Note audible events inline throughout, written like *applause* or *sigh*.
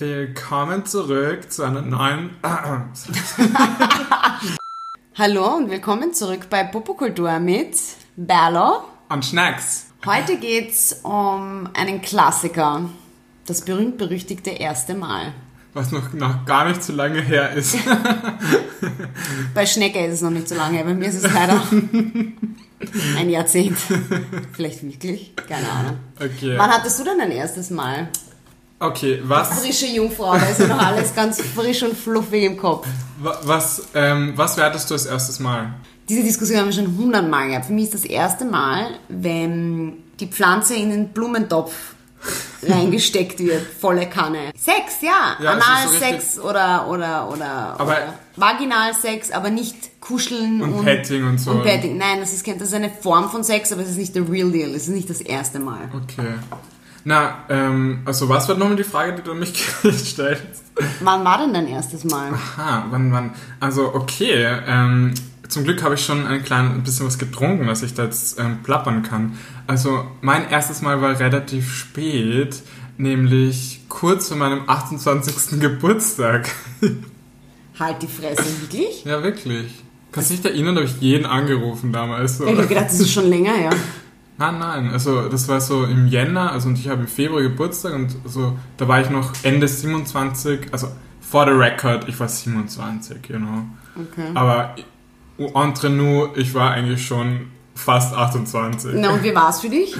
Willkommen zurück zu einer neuen. *laughs* Hallo und willkommen zurück bei Popokultur mit Berlo. Und Schnacks. Heute geht's um einen Klassiker. Das berühmt-berüchtigte erste Mal. Was noch, noch gar nicht so lange her ist. *laughs* Bei Schnecke ist es noch nicht so lange, bei mir ist es leider *laughs* ein Jahrzehnt. Vielleicht wirklich? Keine Ahnung. Okay. Wann hattest du denn dein erstes Mal? Okay, was, Frische Jungfrau, da ist ja noch alles ganz frisch und fluffig im Kopf. wa- was, ähm, was wertest du als erstes Mal? Diese Diskussion haben wir schon hundertmal gehabt. Für mich ist das erste Mal, wenn die Pflanze in den Blumentopf *laughs* reingesteckt wird, volle Kanne. Sex, ja. Ja, ist so Analsex oder, oder, oder, Aber- oder Vaginalsex, aber nicht kuscheln Und und, Petting und so. Und Petting. Nein, das ist, das ist eine Form von Sex, aber es ist nicht der real deal. Es ist nicht das erste Mal. Okay. Na, ähm, also was war nochmal die Frage, die du an mich *laughs* gestellt hast? Wann war denn dein erstes Mal? Aha, wann, wann? Also, okay, ähm, zum Glück habe ich schon ein klein ein bisschen was getrunken, dass ich da jetzt ähm, plappern kann. Also, mein erstes Mal war relativ spät, nämlich kurz vor meinem 28. *laughs* Geburtstag. Halt die Fresse, wirklich? ja, wirklich. Kannst du dich erinnern, da habe ich jeden angerufen damals. So. Ich habe gedacht, das ist schon länger her. *laughs* Nein, nein, also das war so im Jänner, also und ich habe im Februar Geburtstag und so, da war ich noch Ende 27, also for the record, ich war 27, you know. Okay. Aber entre nous, ich war eigentlich schon fast 28. Na, und wie war es für dich?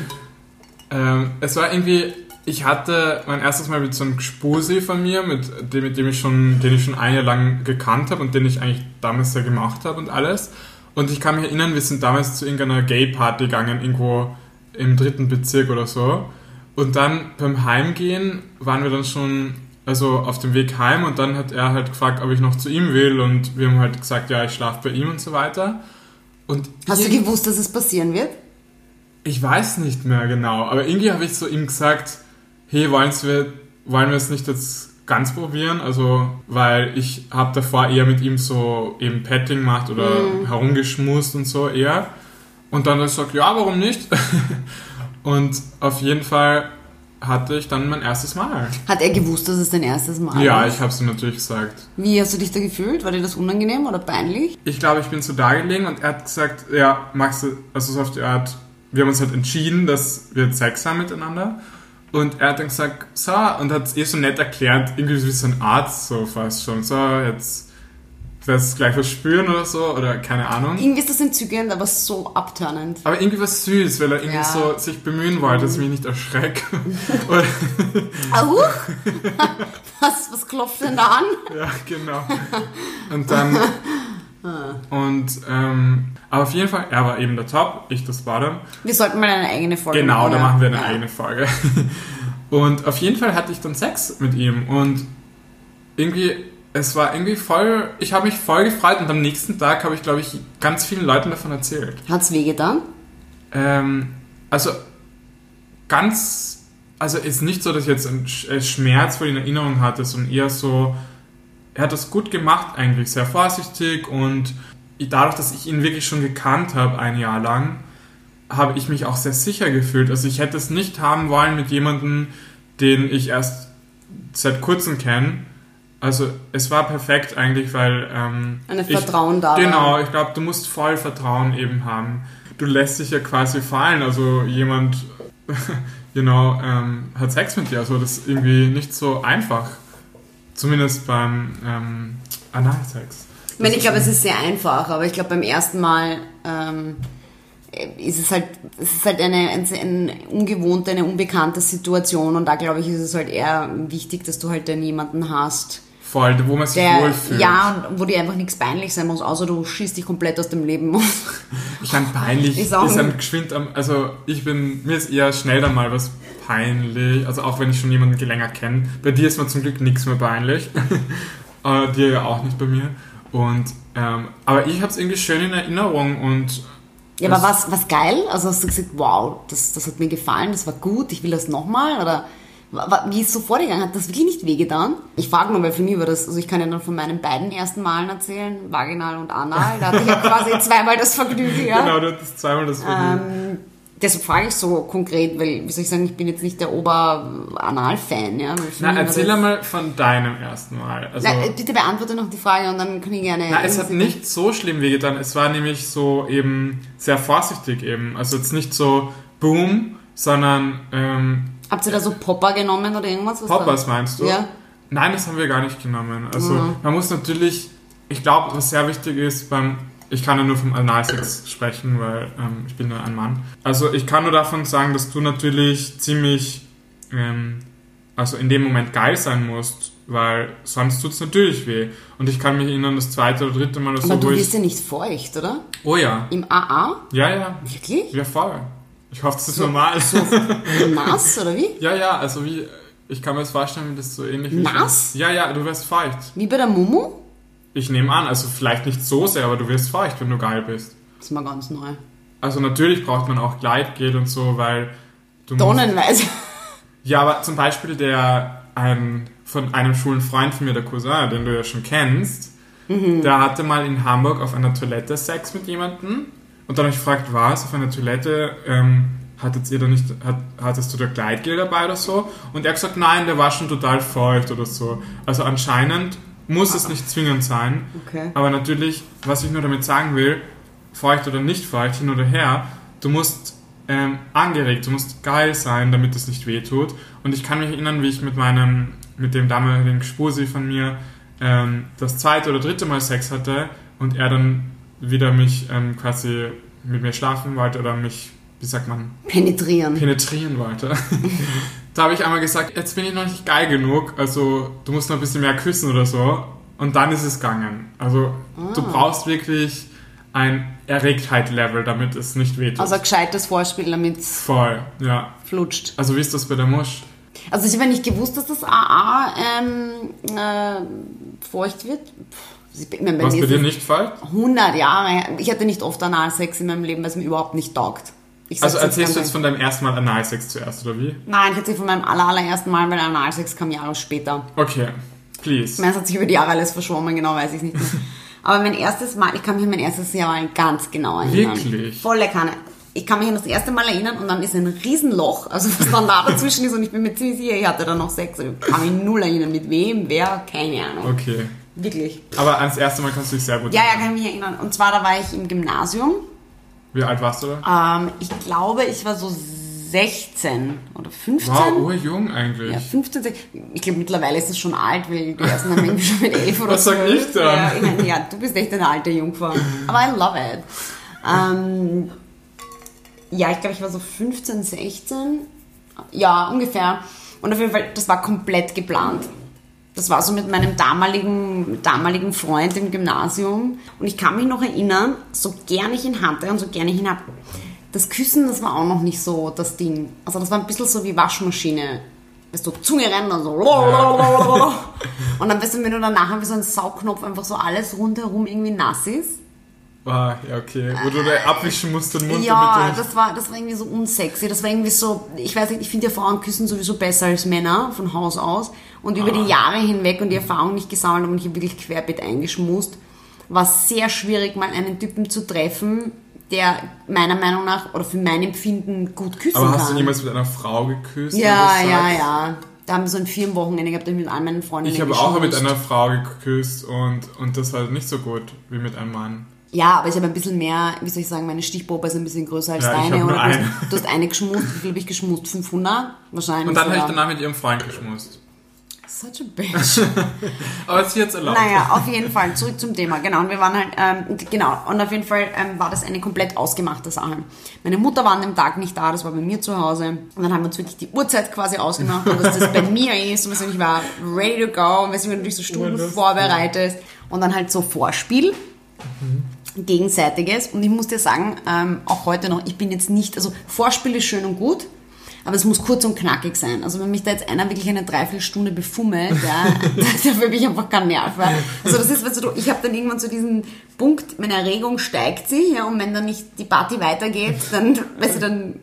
Ähm, es war irgendwie, ich hatte mein erstes Mal mit so einem Gspusi von mir, mit dem, mit dem ich schon, den ich schon ein Jahr lang gekannt habe und den ich eigentlich damals ja gemacht habe und alles. Und ich kann mich erinnern, wir sind damals zu irgendeiner Gay-Party gegangen, irgendwo im dritten Bezirk oder so. Und dann beim Heimgehen waren wir dann schon, also auf dem Weg heim und dann hat er halt gefragt, ob ich noch zu ihm will und wir haben halt gesagt, ja, ich schlafe bei ihm und so weiter. Und Hast du gewusst, dass es passieren wird? ich weiß nicht mehr genau, aber irgendwie habe ich so ihm gesagt, hey, wollen wir, wollen wir es nicht jetzt ganz probieren? Also, weil ich habe davor eher mit ihm so eben Petting gemacht oder herumgeschmust und so eher. Und dann hat er gesagt, ja, warum nicht? *laughs* und auf jeden Fall hatte ich dann mein erstes Mal. Hat er gewusst, dass es dein erstes Mal Ja, war? ich habe es ihm natürlich gesagt. Wie hast du dich da gefühlt? War dir das unangenehm oder peinlich? Ich glaube, ich bin so da gelegen und er hat gesagt, ja, magst du, also so auf die Art, wir haben uns halt entschieden, dass wir Sex haben miteinander. Und er hat dann gesagt, so, und hat es eh so nett erklärt, irgendwie wie so ein Arzt, so fast schon, so, jetzt wirst du gleich was spüren oder so, oder keine Ahnung. Irgendwie ist das entzückend, aber so abtörnend. Aber irgendwie was süß, weil er irgendwie Ja. so sich bemühen wollte, dass ich mich nicht erschrecke. *laughs* Au! *laughs* was, was klopft denn da an? Ja, genau. Und dann. *laughs* und, ähm, aber auf jeden Fall, er war eben der Top, ich das Bottom. Wir sollten mal eine eigene Folge Genau, machen. da ja. machen wir eine Ja. eigene Folge. *laughs* Und auf jeden Fall hatte ich dann Sex mit ihm und irgendwie, es war irgendwie voll, ich habe mich voll gefreut und am nächsten Tag habe ich, glaube ich, ganz vielen Leuten davon erzählt. Hat's wehgetan? Ähm, also ganz, also ist nicht so, dass ich jetzt einen äh, Schmerz vor in Erinnerung hatte, sondern eher so, er hat das gut gemacht eigentlich, sehr vorsichtig und dadurch, dass ich ihn wirklich schon gekannt habe ein Jahr lang, habe ich mich auch sehr sicher gefühlt. Also ich hätte es nicht haben wollen mit jemandem, den ich erst seit kurzem kenne. Also es war perfekt eigentlich, weil ähm, Ein ich- Vertrauen da. Genau, ich glaube, du musst voll Vertrauen eben haben. Du lässt dich ja quasi fallen. Also jemand, *laughs* genau, ähm, hat Sex mit dir. Also das ist irgendwie nicht so einfach. Zumindest beim ähm, Analsex. Ich meine, ich glaube, ist es ist sehr einfach, aber ich glaube, beim ersten Mal ähm, ist es halt, es ist halt eine, eine, eine ungewohnte, eine unbekannte Situation und da glaube ich, ist es halt eher wichtig, dass du halt dann jemanden hast, voll, wo man sich der, wohlfühlt. ja, und wo dir einfach nichts peinlich sein muss, außer du schießt dich komplett aus dem Leben. Ich meine, peinlich Ist ist, auch ein nicht- geschwind am, also ich bin, mir ist eher schnell dann mal was peinlich, also auch wenn ich schon jemanden länger kenne. Bei dir ist mir zum Glück nichts mehr peinlich. *laughs* äh, dir ja auch nicht bei mir. Und, ähm, aber ich habe es irgendwie schön in Erinnerung und Ja, aber was, was geil? Also hast du gesagt, wow, das, das hat mir gefallen, das war gut, ich will das nochmal? Oder wie ist so vorgegangen? Hat das wirklich nicht wehgetan? Ich frage nur, weil für mich war das, also ich kann ja dann von meinen beiden ersten Malen erzählen, vaginal und anal. Da hatte ich ja quasi *laughs* zweimal das Vergnügen, ja. genau, du hattest zweimal das Vergnügen. Ähm, Deshalb frage ich so konkret, weil, wie soll ich sagen, ich bin jetzt nicht der Ober-Anal-Fan, ja. Na, erzähl einmal von deinem ersten Mal. Also, Na, äh, bitte beantworte noch die Frage und dann kann ich gerne. na, es hat nicht so schlimm wehgetan. Es war nämlich so eben sehr vorsichtig eben. Also jetzt nicht so boom, sondern ähm, Habt ihr da so Popper genommen oder irgendwas? Was Poppers da? meinst du? Ja. Nein, das haben wir gar nicht genommen. Also Mhm. man muss natürlich, ich glaube, was sehr wichtig ist beim, ich kann ja nur vom Analsex sprechen, weil ähm, ich bin nur ein Mann. Also ich kann nur davon sagen, dass du natürlich ziemlich, ähm, also in dem Moment geil sein musst, weil sonst tut es natürlich weh. Und ich kann mich erinnern, das zweite oder dritte Mal oder Aber so, du wo wirst ich... ja nicht feucht, oder? Oh ja, Im AA? ja, ja, Wirklich? ja voll. Ich hoffe, das ist normal. Nass, *laughs* oder wie? ja, ja, also wie, ich kann mir das vorstellen, wie das so ähnlich wie... Nass? Ja, ja, du wirst feucht. Wie bei der Mumu? Ich nehme an, also vielleicht nicht so sehr, aber du wirst feucht, wenn du geil bist. Das ist mal ganz neu. Also natürlich braucht man auch Gleitgel und so, weil du Tonnenweise. Ja, aber zum Beispiel der ein von einem schwulen Freund von mir, der Cousin, den du ja schon kennst, der hatte mal in Hamburg auf einer Toilette Sex mit jemandem und dann habe ich gefragt, was auf einer Toilette ähm, hattet ihr da nicht, hat, hattest du da Gleitgel dabei oder so? Und er hat gesagt, nein, der war schon total feucht oder so. Also anscheinend muss es nicht zwingend sein, Okay. aber natürlich, was ich nur damit sagen will, feucht oder nicht feucht, hin oder her, du musst ähm, angeregt, du musst geil sein, damit es nicht wehtut. Und ich kann mich erinnern, wie ich mit meinem, mit dem damaligen Spusi von mir ähm, das zweite oder dritte Mal Sex hatte und er dann wieder mich ähm, quasi mit mir schlafen wollte oder mich, wie sagt man, Penetrieren. penetrieren wollte. *laughs* da habe ich einmal gesagt, jetzt bin ich noch nicht geil genug, also du musst noch ein bisschen mehr küssen oder so. Und dann ist es gegangen. Also du brauchst wirklich ein Erregtheit-Level, damit es nicht wehtut. Also ein gescheites Vorspiel, damit es Voll, ja. flutscht. Also wie ist das bei der Musch? Also ich habe nicht gewusst, dass das AA ähm, äh, feucht wird. Pff, Ich meine, bei Was mir bei dir nicht fällt? 100 Jahre. Ich hatte nicht oft Analsex in meinem Leben, weil es mir überhaupt nicht taugt. Also erzählst du jetzt von deinem ersten Mal Analsex zuerst, oder wie? Nein, ich erzähle von meinem aller, allerersten Mal, weil Analsex kam Jahre später. Okay, please. Meins hat sich über die Jahre alles verschwommen, genau weiß ich nicht mehr. *laughs* Aber mein erstes Mal, ich kann mich an mein erstes Jahr mal ganz genau erinnern. Wirklich? Volle Kanne. Ich kann mich an das erste Mal erinnern und dann ist ein Riesenloch, also was dann da dazwischen ist und ich bin mir ziemlich sicher, ich hatte da noch Sex. Ich kann mich null erinnern, mit wem, wer, keine Ahnung. Okay. Wirklich. Aber ans erste Mal kannst du dich sehr gut Ja, ja, erinnern. kann ich mich erinnern. Und zwar, da war ich im Gymnasium. Wie alt warst du da? Ähm, ich glaube, ich war so 16 oder 15. Wow, urjung eigentlich. Ja, 15, 16. Ich glaube, mittlerweile ist es schon alt, weil die ersten haben irgendwie schon mit 11 oder Was sag 12. ich dann? Ja, ich meine, ja, du bist echt eine alte Jungfrau. Aber I love it. Ähm, ja, ich glaube, ich war so 15, 16. Ja, ungefähr. Und auf jeden Fall, das war komplett geplant. Das war so mit meinem damaligen, damaligen Freund im Gymnasium. Und ich kann mich noch erinnern, so gern ich ihn hatte und so gern ich ihn habe, das Küssen, das war auch noch nicht so das Ding. Also das war ein bisschen so wie Waschmaschine. Weißt du, Zunge rennen und so. Und dann weißt du, wenn du dann nachher wie so ein Saugnopf einfach so alles rundherum irgendwie nass ist. Ah, ja, okay. Wo du da abwischen musst den Mund Ja, das war, das war irgendwie so unsexy. Das war irgendwie so, ich weiß nicht, ich finde ja Frauen küssen sowieso besser als Männer von Haus aus. Und über die Jahre hinweg und die Erfahrung nicht gesammelt und ich habe wirklich querbeet eingeschmust, war es sehr schwierig, mal einen Typen zu treffen, der meiner Meinung nach oder für mein Empfinden gut küssen Aber kann. hast du jemals mit einer Frau geküsst? ja, ja, ja. Da haben wir so ein Firmenwochenende gehabt, da mit all meinen Freundinnen Ich habe auch mit einer Frau geküsst und, und das war nicht so gut wie mit einem Mann. Ja, aber ich habe ein bisschen mehr, wie soll ich sagen, meine Stichprobe ist ein bisschen größer als Ja, deine. oder du, hast, du hast eine geschmust, wie viel habe ich geschmust? 500? Wahrscheinlich. Und dann habe ich danach mit ihrem Freund geschmust. Such a bitch. *laughs* Aber es ist jetzt erlaubt. naja, auf jeden Fall, zurück zum Thema. Genau, und wir waren halt, ähm, genau, und auf jeden Fall ähm, war das eine komplett ausgemachte Sache. Meine Mutter war an dem Tag nicht da, das war bei mir zu Hause. Und dann haben wir uns wirklich die Uhrzeit quasi ausgemacht, *laughs* dass das bei mir ist. Und ich war ready to go, und wir sind natürlich so Stunden Urlustig. vorbereitet. Und dann halt so Vorspiel. Gegenseitiges. Und ich muss dir sagen, ähm, auch heute noch, ich bin jetzt nicht, also Vorspiel ist schön und gut, aber es muss kurz und knackig sein. Also wenn mich da jetzt einer wirklich eine Dreiviertelstunde befummelt, ja, dafür bin ich einfach kein Nerv. Ja. Also das ist, weißt du, ich habe dann irgendwann so diesen Punkt, meine Erregung steigt sie, ja, und wenn dann nicht die Party weitergeht, dann, weißt du, dann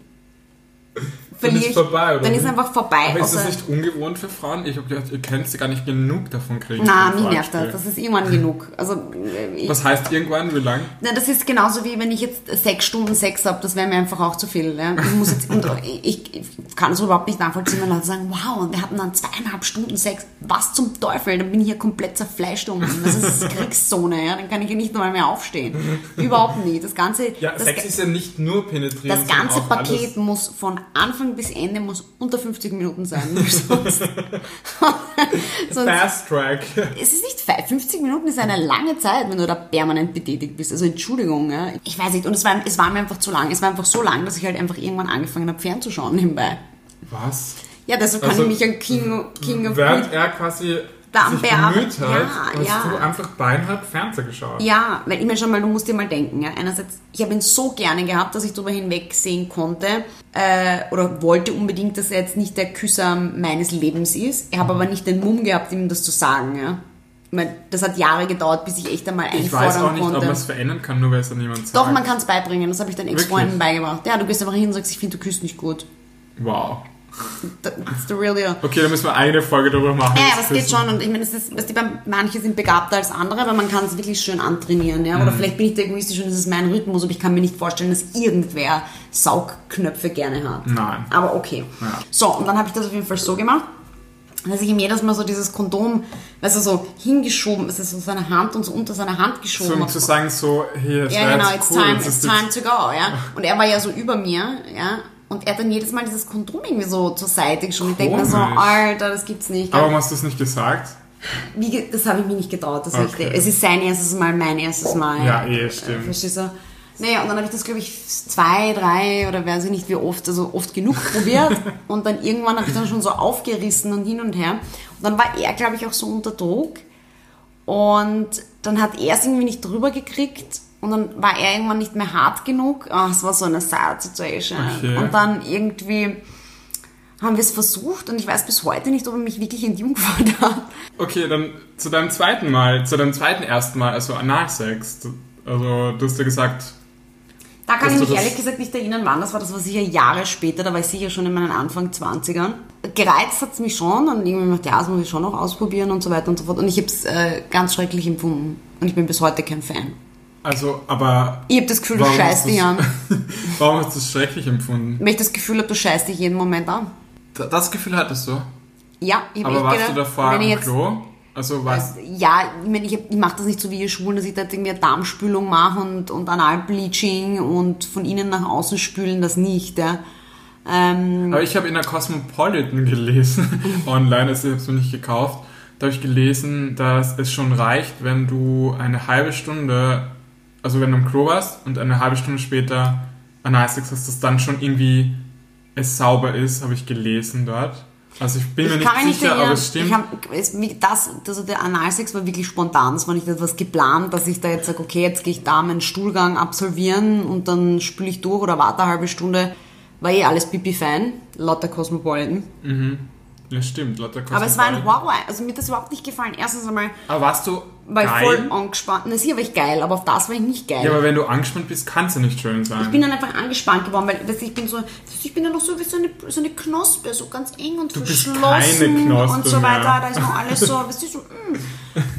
Dann ist ich, vorbei, oder dann ist einfach vorbei. Aber ist das nicht ungewohnt für Frauen? Ich habe gedacht, ihr könnt gar nicht genug davon kriegen. Na, vom mich nervt das. Das ist irgendwann genug. Also, äh, Was heißt irgendwann? Wie lang? na, das ist genauso wie wenn ich jetzt sechs Stunden Sex habe. Das wäre mir einfach auch zu viel. Ja? Ich, muss jetzt, und *laughs* ich, ich kann es überhaupt nicht nachvollziehen, wenn Leute sagen, wow, und wir hatten dann zweieinhalb Stunden Sex. Was zum Teufel? Dann bin ich hier komplett zerfleischt um. Das ist Kriegszone. Ja? Dann kann ich hier nicht mal mehr aufstehen. überhaupt nicht. Das Ganze... Ja, das, Sex ist ja nicht nur penetrieren. das ganze Paket muss von Anfang bis Ende muss unter 50 Minuten sein. Sonst, *laughs* *laughs* sonst, Fast Track. es ist nicht fe- 50 Minuten ist eine lange Zeit, wenn du da permanent betätigt bist. Also Entschuldigung, ja. ich weiß nicht. Und es war, es war mir einfach zu lang. Es war einfach so lang, dass ich halt einfach irgendwann angefangen habe, fernzuschauen nebenbei. Was? Ja, deshalb kann Also, ich mich an King, King of Während er quasi am Berg- bemüht hat, Ja, hast ja. du einfach beinhart Fernseher geschaut. Ja, weil ich mir schon mal, du musst dir mal denken, ja, einerseits, ich habe ihn so gerne gehabt, dass ich darüber hinwegsehen konnte äh, oder wollte unbedingt, dass er jetzt nicht der Küsser meines Lebens ist. Ich habe aber nicht den Mumm gehabt, ihm das zu sagen. Ja. Ich meine, das hat Jahre gedauert, bis ich echt einmal Ich einfordern weiß auch nicht, konnte. ob man es verändern kann, nur weil es dann niemand sagt. Doch, man kann es beibringen. Das habe ich dann Ex-Freunden beigebracht. Ja, du gehst einfach hin und sagst, ich finde, du küsst nicht gut. Wow. That's the real deal. Okay, dann müssen wir eine Folge darüber machen. Ja, ja, das aber es geht schon. Und ich meine, es ist, weißt du, bei- manche sind begabter als andere, aber man kann es wirklich schön antrainieren. Ja? Oder Mhm. vielleicht bin ich da egoistisch und das ist mein Rhythmus, aber ich kann mir nicht vorstellen, dass irgendwer Saugknöpfe gerne hat. Nein. Aber okay. Ja. So, und dann habe ich das auf jeden Fall so gemacht, dass ich ihm jedes Mal so dieses Kondom, weißt du, so hingeschoben, es ist so seine Hand und so unter seine Hand So, geschoben. um habe. zu sagen, so, hier, Ja, genau, it's cool, time, it's time to go, ja. Und er war ja so über mir, ja. Und er hat dann jedes Mal dieses Kondom irgendwie so zur Seite geschoben. Ich denke mir so. Alter, das gibt's nicht. Aber warum hast du es nicht gesagt? Wie, das habe ich mir nicht getraut. Das Okay. Es ist sein erstes Mal, mein erstes Mal. Ja, eh, stimmt. Verstehst du? Naja, und dann habe ich das, glaube ich, zwei, drei oder weiß ich nicht wie oft, also oft genug probiert. *laughs* und dann irgendwann habe ich dann schon so aufgerissen und hin und her. Und dann war er, glaube ich, auch so unter Druck. Und dann hat er es irgendwie nicht drüber gekriegt. Und dann war er irgendwann nicht mehr hart genug. Ah, es war so eine sad Situation. Okay. Und dann irgendwie haben wir es versucht und ich weiß bis heute nicht, ob er mich wirklich entjungfert *laughs* hat. Okay, dann zu deinem zweiten Mal, zu deinem zweiten ersten Mal, also Analsex. Also, du hast ja gesagt, Da kann ich mich ehrlich gesagt nicht erinnern, wann das war. Das war sicher Jahre später, da war ich sicher schon in meinen Anfang 20ern. Gereizt hat es mich schon und irgendwie gedacht, ja, das muss ich schon noch ausprobieren und so weiter und so fort. Und ich habe es äh, ganz schrecklich empfunden. Und ich bin bis heute kein Fan. Also, aber. Ich habe das Gefühl, du scheißt dich an. *laughs* warum hast du es schrecklich empfunden? Wenn ich das Gefühl habe, du scheißt dich jeden Moment an. Da- Das Gefühl hattest du? Ja, ich habe Aber warst gedacht, du davor am jetzt, Klo? Also, was? Ja, ich meine, ich, hab- ich mache das nicht so wie ihr Schwulen, dass ich da irgendwie eine Darmspülung mache und, und Analbleaching und von innen nach außen spülen, das nicht. Ja. Ähm, Aber ich habe in der Cosmopolitan gelesen, *laughs* online, also ich habe es mir nicht gekauft. Da habe ich gelesen, dass es schon reicht, wenn du eine halbe Stunde, also wenn du im Klo warst und eine halbe Stunde später Analsex hast, dass dann schon irgendwie es sauber ist, habe ich gelesen dort. Also ich bin mir Ich mich nicht sicher, aber es stimmt. Ich hab, es, das, also der Analsex war wirklich spontan. Das war nicht etwas geplant, dass ich da jetzt sage, okay, jetzt gehe ich da meinen Stuhlgang absolvieren und dann spüle ich durch oder warte eine halbe Stunde. War eh alles pipi fein, lauter Cosmopolitan. ja, stimmt, lauter Aber es war ein Cosmopolitan. Horror. Also mir hat das überhaupt nicht gefallen. Erstens einmal Aber warst du war ich geil? voll angespannt. Na sicher war ich geil, aber auf das war ich nicht geil. Ja, aber wenn du angespannt bist, kann es ja nicht schön sein. Ich bin dann einfach angespannt geworden, weil weißt du, ich bin so, ich bin dann noch so wie so eine, so eine Knospe, so ganz eng und bist verschlossen und so weiter. mehr. Da ist noch alles so, weißt du, so, mm.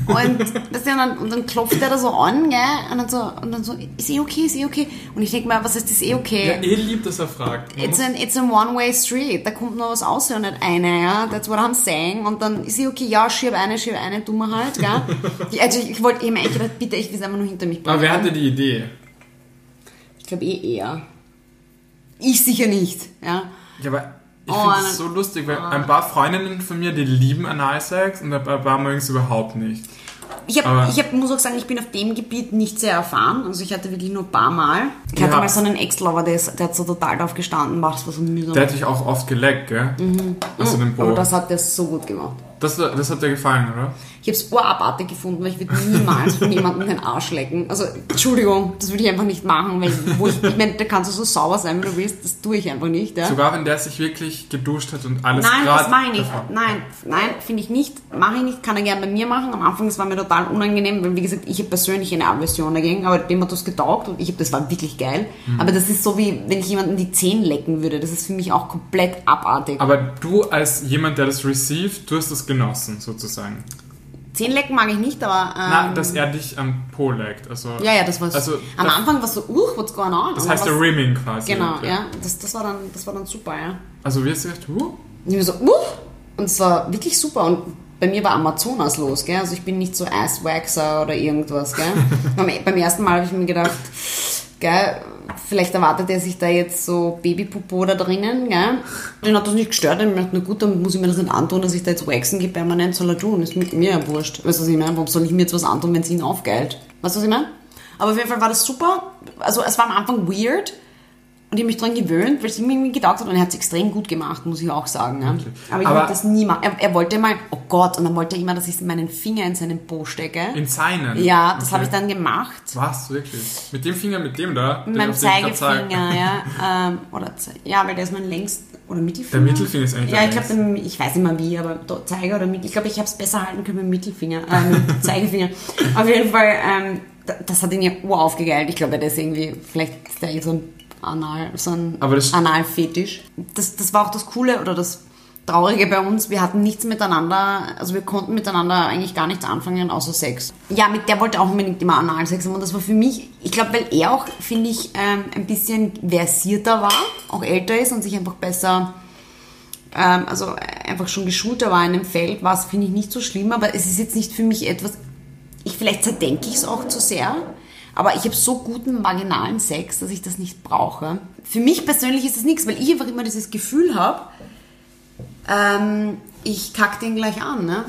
Und, weißt du, und, dann, und dann klopft der da so an, gell, und dann so, und dann so, ist eh okay, ist eh okay. Und ich denke mir, was heißt, ist eh ja, okay? eh lieb, dass er fragt. It's an, it's a one-way street. Da kommt noch was aus und nicht eine, ja. That's what I'm saying. Und dann ist eh okay, ja, schieb eine, schieb eine, tun wir halt, gell. *laughs* Also ich, ich wollte, ich hab mir echt gedacht, bitte, ich will es einfach nur hinter mich bringen. aber wer hatte die Idee? Ich glaube eh er. Ich sicher nicht, ja. Ja, aber ich Oh, finde es so lustig, weil ein paar Freundinnen von mir, die lieben Analsex und ein paar mögen es überhaupt nicht. Ich, hab, ich hab, muss auch sagen, ich bin auf dem Gebiet nicht sehr erfahren. Also ich hatte wirklich nur ein paar Mal. Ich hatte Ja. mal so einen Ex-Lover, der, ist- der hat so total drauf gestanden. Boah, das war so mühsam. Der hat dich auch oft geleckt, gell? Also den Po. Mhm. Aber das hat der so gut gemacht. Das, das hat dir gefallen, oder? Ich habe es urabartig gefunden, weil ich würde niemals *laughs* von jemandem den Arsch lecken. Also, Entschuldigung, das würde ich einfach nicht machen, weil wo ich, ich meine, da kannst du so sauber sein, wie du willst, das tue ich einfach nicht. Ja? Sogar wenn der sich wirklich geduscht hat und alles Nein, das mache ich nicht. davor. Nein, nein, finde ich nicht. Mache ich nicht, kann er gerne bei mir machen. Am Anfang, das war mir total unangenehm, weil wie gesagt, ich habe persönlich eine Aversion dagegen, aber dem hat das getaugt und ich habe, das war wirklich geil. Mhm. Aber das ist so wie, wenn ich jemanden die Zähne lecken würde. Das ist für mich auch komplett abartig. Aber du als jemand, der das received, du hast das genossen, sozusagen. Zähne lecken mag ich nicht, aber. Ähm, Na, dass er dich am Po leckt. Also, ja, ja, das war Also, Am das- Anfang war es so, uh, what's going on? Das heißt der Rimming quasi. Genau, ja. Das, das, war dann, das war dann super, ja. Also wie hast du gesagt, uh? Und ich mir so, uh, und es war wirklich super. Und bei mir war Amazonas los, gell? Also ich bin nicht so Asswaxer oder irgendwas, gell? *laughs* beim ersten Mal habe ich mir gedacht, gell, vielleicht erwartet er sich da jetzt so Babypopo da drinnen, gell? Den hat das nicht gestört. Ich dachte, na gut, dann muss ich mir das nicht antun, dass ich da jetzt waxen gehe permanent, soll er tun. Ist mit mir ja wurscht. Weißt du, was ich meine? Warum soll ich mir jetzt was antun, wenn es ihn aufgeilt? Weißt du, was ich meine? Aber auf jeden Fall war das super. Also es war am Anfang weird. Und ich habe mich dran gewöhnt, weil es ihm irgendwie getaugt hat und er hat es extrem gut gemacht, muss ich auch sagen. Ja. Aber ich wollte das nie machen. Er, er wollte mal, oh Gott, und dann wollte er immer, dass ich meinen Finger in seinen Po stecke. In seinen? ja, das Okay. habe ich dann gemacht. Was, wirklich? Mit dem Finger, mit dem da? Mit meinem? Zeigefinger, *laughs* ja. Ähm, oder, ja, weil der ist mein längst, oder Mittelfinger? Der Mittelfinger ist eigentlich Ja, ich glaube, ich weiß nicht mehr wie, aber Zeiger oder Mittel. Ich glaube, ich habe es besser halten können mit dem Mittelfinger, äh, mit dem *laughs* Zeigefinger. Auf jeden Fall, ähm, da- das hat ihn ja uraufgegeilt. Ich glaube, der ist irgendwie, vielleicht ist der so ein Anal, so ein das- Analfetisch. Das, das war auch das Coole oder das Traurige bei uns. Wir hatten nichts miteinander, also wir konnten miteinander eigentlich gar nichts anfangen, außer Sex. Ja, mit der wollte auch unbedingt immer Analsex haben und das war für mich, ich glaube, weil er auch, finde ich, ähm, ein bisschen versierter war, auch älter ist und sich einfach besser ähm, also einfach schon geschulter war in dem Feld, war es, finde ich, nicht so schlimm, aber es ist jetzt nicht für mich etwas, ich vielleicht zerdenke ich es auch zu sehr, aber ich habe so guten vaginalen Sex, dass ich das nicht brauche. Für mich persönlich ist es nichts, weil ich einfach immer dieses Gefühl habe, ähm, ich kack den gleich an, ne?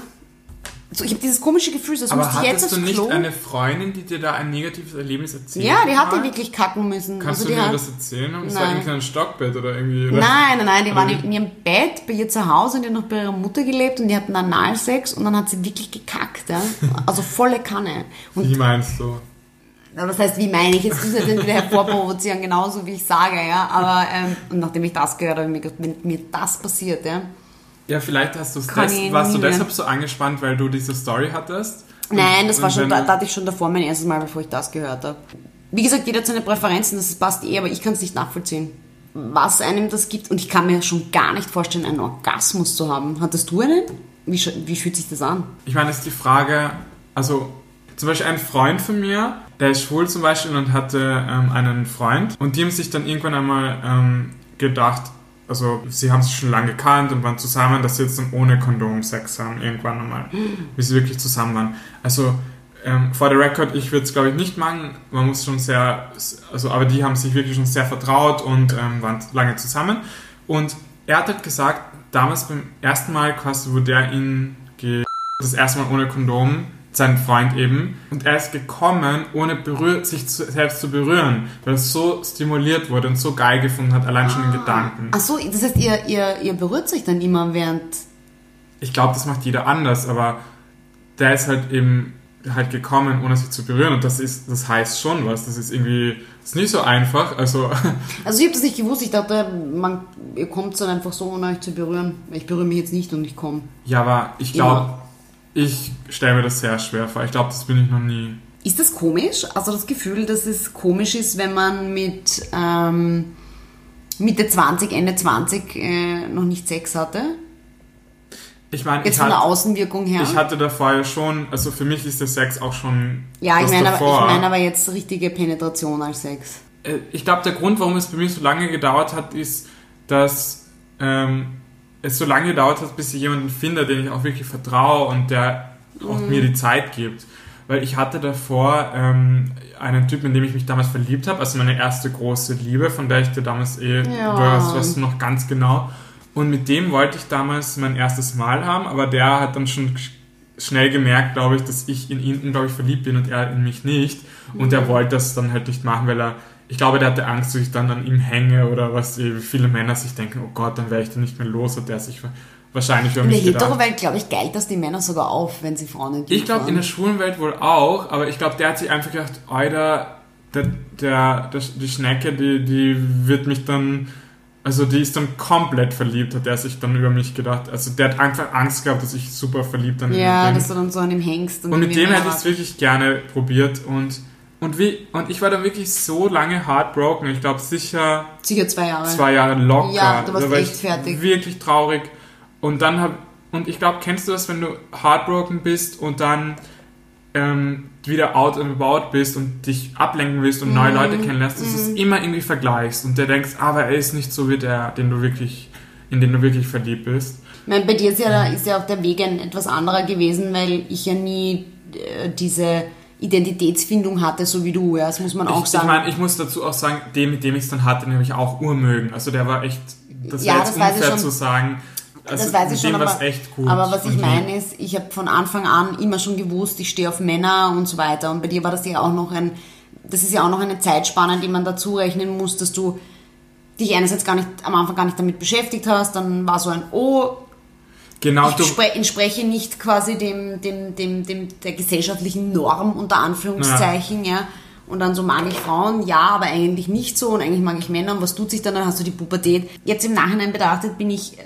So, ich habe dieses komische Gefühl, das müsste ich jetzt hattest aufs du nicht Klo. eine Freundin, die dir da ein negatives Erlebnis erzählt ja, die hat? wirklich kacken müssen. Kannst also du mir hat, das erzählen? Es war Nein. irgendwie ein Stockbett oder irgendwie... Oder? Nein, nein, nein, die Oder waren wie? in ihrem Bett bei ihr zu Hause und die hat noch bei ihrer Mutter gelebt und die hatten Analsex und dann hat sie wirklich gekackt, ja? also volle Kanne. Und Wie meinst du? Das heißt, wie meine ich jetzt, das jetzt nicht wieder hervorprovozieren, genauso wie ich sage, ja, aber ähm, und nachdem ich das gehört habe, wenn mir das passiert, ja, Ja, vielleicht hast Kann des, warst du deshalb so angespannt, weil du diese Story hattest? Nein, das war schon, da, du- da hatte ich schon davor mein erstes Mal, bevor ich das gehört habe. Wie gesagt, jeder hat seine Präferenzen, das passt eh, aber ich kann es nicht nachvollziehen, was einem das gibt. Und ich kann mir schon gar nicht vorstellen, einen Orgasmus zu haben. Hattest du einen? Wie, wie fühlt sich das an? Ich meine, es ist die Frage, also zum Beispiel ein Freund von mir, der ist schwul zum Beispiel und hatte ähm, einen Freund und die haben sich dann irgendwann einmal ähm, gedacht, also sie haben sich schon lange gekannt und waren zusammen, dass sie jetzt dann ohne Kondom Sex haben, irgendwann einmal, wie sie wirklich zusammen waren. Also ähm, for the record, ich würde es glaube ich nicht machen, man muss schon sehr, also aber die haben sich wirklich schon sehr vertraut und ähm, waren lange zusammen. Und er hat halt gesagt, damals beim ersten Mal quasi, wo der ihn ge das erste Mal ohne Kondom, sein Freund eben. Und er ist gekommen, ohne berühr sich zu, selbst zu berühren, weil er so stimuliert wurde und so geil gefunden hat, allein schon in Gedanken. Ach so, das heißt, ihr, ihr, ihr berührt sich dann immer während. Ich glaube, das macht jeder anders, aber der ist halt eben halt gekommen, ohne sich zu berühren. Und das ist, das heißt schon was. Das ist irgendwie, das ist nicht so einfach. Also, *laughs* Also ich habe das nicht gewusst, ich dachte, man, ihr kommt dann einfach so, ohne euch zu berühren. Ich berühre mich jetzt nicht und ich komme. ja, aber ich glaube, ich stelle mir das sehr schwer vor. Ich glaube, das bin ich noch nie. Ist das komisch? Also das Gefühl, dass es komisch ist, wenn man mit ähm, Mitte 20, Ende 20 äh, noch nicht Sex hatte? Ich meine, Jetzt ich, von der hatte- Außenwirkung her? ich hatte davor ja schon, also für mich ist der Sex auch schon ja, ich meine, aber, ich meine aber jetzt richtige Penetration als Sex. Äh, ich glaube, der Grund, warum es bei mir so lange gedauert hat, ist, dass ähm, es so lange gedauert hat, bis ich jemanden finde, den ich auch wirklich vertraue und der auch Mhm. mir die Zeit gibt. Weil ich hatte davor ähm, einen Typen, in dem ich mich damals verliebt habe, also meine erste große Liebe, von der ich dir damals eh, Ja. du weißt, weißt du noch ganz genau. Und mit dem wollte ich damals mein erstes Mal haben, aber der hat dann schon sch- schnell gemerkt, glaube ich, dass ich in ihn unglaublich verliebt bin und er in mich nicht. Und er wollte das dann halt nicht machen, weil er, ich glaube, der hatte Angst, dass ich dann an ihm hänge oder was eh viele Männer sich denken, oh Gott, dann wäre ich dann nicht mehr los und der sich. wahrscheinlich über In der mich. Hetero-Welt, glaube ich, geilt das die Männer sogar auf, wenn sie Frauen entgegen Ich glaube in der schwulen Welt wohl auch, aber ich glaube, der hat sich einfach gedacht, Alter, der, der, der, die Schnecke, die, die wird mich dann, also die ist dann komplett verliebt, hat er sich dann über mich gedacht. Also der hat einfach Angst gehabt, dass ich super verliebt an ihm Ja, bin. dass du dann so an ihm hängst. Und mit irgendwie dem hätte ich es wirklich gerne probiert und, und wie, und ich war da wirklich so lange heartbroken. Ich glaube sicher Sicher zwei Jahre. zwei Jahre locker. Ja, du warst Da war echt fertig. Wirklich traurig. Und dann hab, und ich glaube, kennst du das, wenn du heartbroken bist und dann ähm, wieder out and about bist und dich ablenken willst und Mhm. neue Leute kennenlernst, dass du es immer irgendwie vergleichst und der denkst, aber er ist nicht so wie der, den du wirklich, in den du wirklich verliebt bist. Ich meine, bei dir ist ja, ist ja auch der Weg ein etwas anderer gewesen, weil ich ja nie äh, diese Identitätsfindung hatte, so wie du. Ja, das muss man auch ich, ich sagen. meine, ich muss dazu auch sagen, den, mit dem ich es dann hatte, den habe ich auch urmögen. Also der war echt, das Ja, wäre jetzt das ich unfair zu sagen. Also das weiß ich schon, dem aber, echt gut. aber was ich meine ist, ich habe von Anfang an immer schon gewusst, ich stehe auf Männer und so weiter. Und bei dir war das ja auch noch ein, das ist ja auch noch eine Zeitspanne, die man dazu rechnen muss, dass du dich einerseits gar nicht, am Anfang gar nicht damit beschäftigt hast, dann war so ein, oh, Genau, ich spre entspreche nicht quasi dem, dem, dem, dem, der gesellschaftlichen Norm unter Anführungszeichen, ja. Und dann so mag ich Frauen, ja, aber eigentlich nicht so und eigentlich mag ich Männer und was tut sich dann? Dann hast du die Pubertät. Jetzt im Nachhinein betrachtet bin ich äh,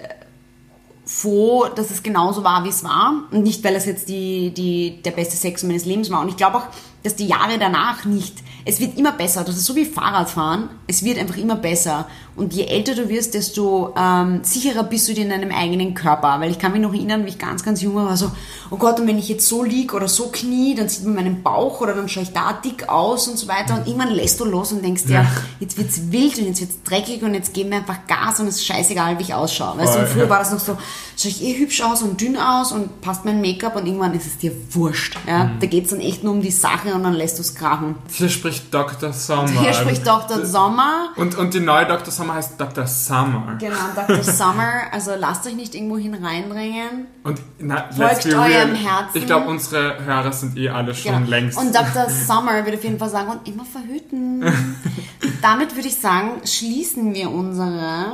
froh, dass es genauso war, wie es war. Und nicht, weil es jetzt die, die, der beste Sex meines Lebens war. Und ich glaube auch, dass die Jahre danach nicht, es wird immer besser. Das ist so wie Fahrradfahren. Es wird einfach immer besser. Und je älter du wirst, desto ähm, sicherer bist du dir in deinem eigenen Körper. Weil ich kann mich noch erinnern, wie ich ganz, ganz jung war, so, oh Gott, und wenn ich jetzt so lieg oder so knie, dann sieht man meinen Bauch oder dann schaue ich da dick aus und so weiter. Und irgendwann lässt du los und denkst dir, Ja. jetzt wird's wild und jetzt wird's dreckig und jetzt geben wir einfach Gas und es ist scheißegal, wie ich ausschaue. Weißt du, früher ja. war das noch so, schaue ich eh hübsch aus und dünn aus und passt mein Make-up und irgendwann ist es dir wurscht. Ja? Mhm. Da geht's dann echt nur um die Sache und dann lässt du es krachen. hier spricht Dr. Sommer. Hier spricht Dr. Sommer. Und, und die neue Dr. Sommer heißt Dr. Summer. Genau, Dr. Summer. Also lasst euch nicht irgendwo hin reinbringen. Und na, Folgt eurem Herzen. Ich glaube, unsere Hörer sind eh alle schon Genau. längst. Und Dr. Summer *laughs* würde auf jeden Fall sagen, und immer verhüten. *laughs* Damit würde ich sagen, schließen wir unsere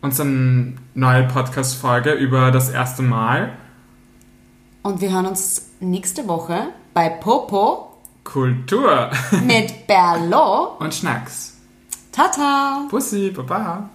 unsere neue Podcast-Folge über das erste Mal. und wir hören uns nächste Woche bei Popo Kultur mit Berlo. und Schnacks. Tata! Bussi, Baba.